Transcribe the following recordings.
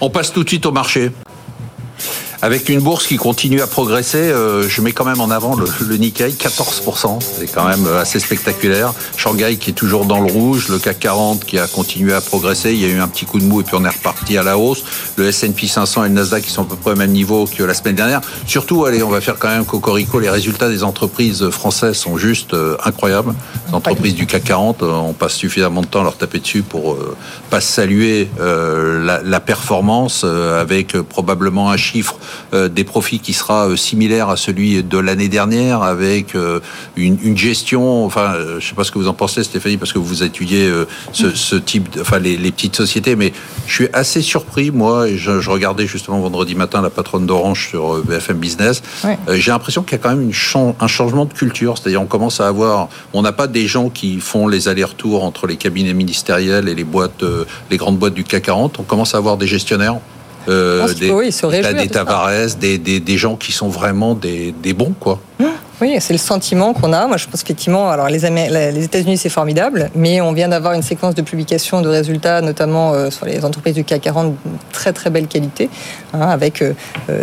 On passe tout de suite au marché. Avec une bourse qui continue à progresser, euh, je mets quand même en avant le, le Nikkei, 14%, c'est quand même assez spectaculaire. Shanghai qui est toujours dans le rouge, le CAC 40 qui a continué à progresser, il y a eu un petit coup de mou et puis on est reparti à la hausse. Le S&P 500 et le Nasdaq qui sont à peu près au même niveau que la semaine dernière. Surtout, allez, on va faire quand même cocorico, les résultats des entreprises françaises sont juste euh, incroyables. Les entreprises du CAC 40, euh, on passe suffisamment de temps à leur taper dessus pour euh, pas saluer euh, la, la, performance euh, avec probablement un chiffre euh, des profits qui sera euh, similaire à celui de l'année dernière, avec euh, une, une, gestion. Enfin, je sais pas ce que vous en pensez, Stéphanie, parce que vous étudiez ce, ce, type, de, enfin les, les, petites sociétés, mais je suis assez surpris, moi. Et je, je regardais justement vendredi matin la patronne d'Orange sur BFM Business. Ouais. J'ai l'impression qu'il y a quand même une un changement de culture, c'est-à-dire on commence à avoir, on n'a pas des gens qui font les allers-retours entre les cabinets ministériels et les boîtes, les grandes boîtes du CAC 40. On commence à avoir des gestionnaires euh, des, oui, des Tavares, des, des, des, gens qui sont vraiment des, des bons, quoi. Mmh. Oui, c'est le sentiment qu'on a. Moi, je pense effectivement, alors les, les États-Unis, c'est formidable, mais on vient d'avoir une séquence de publication de résultats, notamment euh, sur les entreprises du CAC 40, très très belle qualité, hein, avec euh,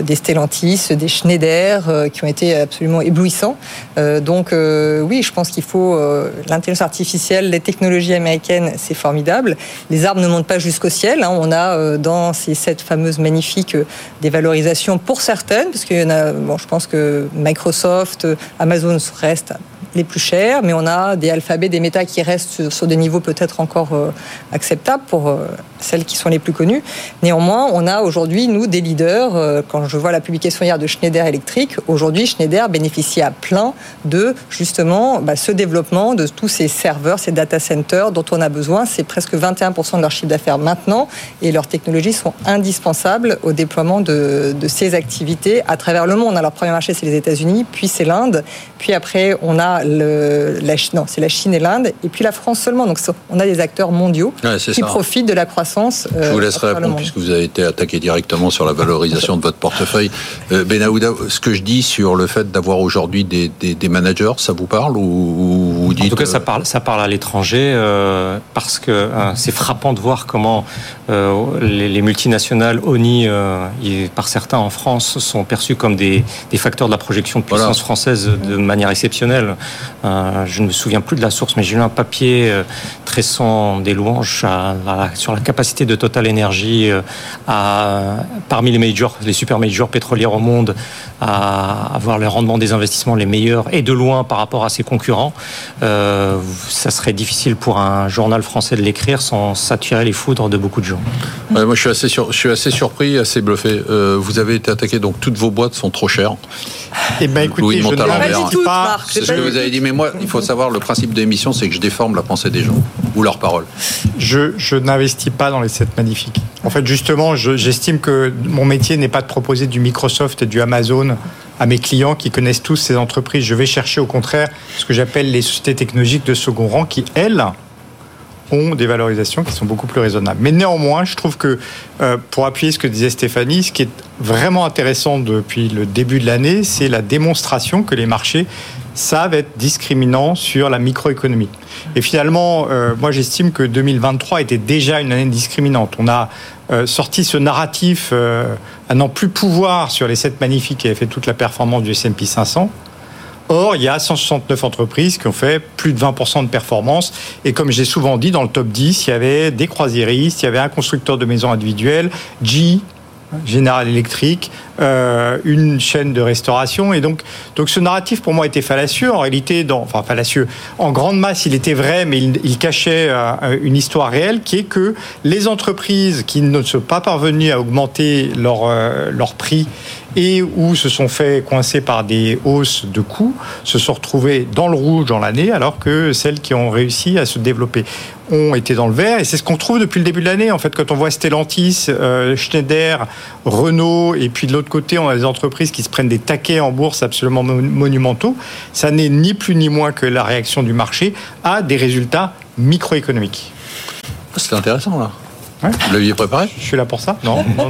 des Stellantis, des Schneider, euh, qui ont été absolument éblouissants. Euh, donc, euh, oui, je pense qu'il faut l'intelligence artificielle, les technologies américaines, c'est formidable. Les arbres ne montent pas jusqu'au ciel. Hein. On a dans ces sept fameuses magnifiques des valorisations pour certaines, parce qu'il y en a, bon, je pense que Microsoft, Amazon reste les plus chers, mais on a des alphabets, des méta qui restent sur des niveaux peut-être encore euh, acceptables pour euh, celles qui sont les plus connues. Néanmoins, on a aujourd'hui, nous, des leaders. Euh, quand je vois la publication hier de Schneider Electric, aujourd'hui, Schneider bénéficie à plein de, justement, bah, ce développement de tous ces serveurs, ces data centers dont on a besoin. C'est presque 21% de leur chiffre d'affaires maintenant, et leurs technologies sont indispensables au déploiement de, de ces activités à travers le monde. Alors, premier marché, c'est les États-Unis, puis c'est l'Inde, puis après, on a le, la, non, c'est la Chine et l'Inde, et puis la France seulement. Donc on a des acteurs mondiaux ouais, qui ça. profitent de la croissance. Euh, Je vous laisserai répondre puisque vous avez été attaqué directement sur la valorisation de votre portefeuille. Euh, Benahouda, ce que je dis sur le fait d'avoir aujourd'hui des, managers, ça vous parle ou, dites En tout cas, ça parle, ça parle à l'étranger euh, parce que euh, c'est frappant de voir comment euh, les, les, multinationales ONI, et par certains en France, sont perçues comme des, des facteurs de la projection de puissance voilà. française de manière exceptionnelle. Euh, je ne me souviens plus de la source, mais j'ai lu un papier euh, tressant des louanges à, à, sur la capacité de Total Energy euh, à, parmi les majors, les super majors pétrolières au monde, à avoir le rendement des investissements les meilleurs et de loin par rapport à ses concurrents. Euh, ça serait difficile pour un journal français de l'écrire sans s'attirer les foudres de beaucoup de gens. Ouais, moi, je suis assez, sur, je suis assez surpris, assez bluffé. Euh, vous avez été attaqué, donc toutes vos boîtes sont trop chères. Eh ben, écoutez, je ne pas. C'est ce que vous avez dit, mais moi, il faut savoir, le principe de l'émission, c'est que je déforme la pensée des gens ou leurs paroles. Je, je n'investis pas dans les 7 magnifiques. En fait, justement, j'estime que mon métier n'est pas de proposer du Microsoft et du Amazon à mes clients qui connaissent tous ces entreprises. Je vais chercher au contraire ce que j'appelle les sociétés technologiques de second rang qui, elles, ont des valorisations qui sont beaucoup plus raisonnables. Mais néanmoins, je trouve que euh, pour appuyer ce que disait Stéphanie, ce qui est vraiment intéressant depuis le début de l'année, c'est la démonstration que les marchés savent être discriminants sur la microéconomie. Et finalement, euh, moi j'estime que 2023 était déjà une année discriminante. On a euh, sorti ce narratif euh, à n'en plus pouvoir sur les 7 magnifiques qui avaient fait toute la performance du S&P 500. Or, il y a 169 entreprises qui ont fait plus de 20% de performance. Et comme j'ai souvent dit, dans le top 10, il y avait des croisiéristes, il y avait un constructeur de maisons individuelles, G, General Electric, euh, une chaîne de restauration. Et donc, donc ce narratif pour moi était fallacieux. En réalité, dans, enfin fallacieux. En grande masse, il était vrai, mais il, cachait euh, une histoire réelle qui est que les entreprises qui ne sont pas parvenues à augmenter leur, euh, prix et où se sont fait coincer par des hausses de coûts, se sont retrouvées dans le rouge dans l'année, alors que celles qui ont réussi à se développer ont été dans le vert. Et c'est ce qu'on trouve depuis le début de l'année. En fait, quand on voit Stellantis, euh, Schneider, Renault, et puis de l'autre côté, on a des entreprises qui se prennent des taquets en bourse absolument monumentaux, ça n'est ni plus ni moins que la réaction du marché à des résultats microéconomiques. C'est intéressant, là. Vous l'aviez préparé? Je suis là pour ça Non, non, non.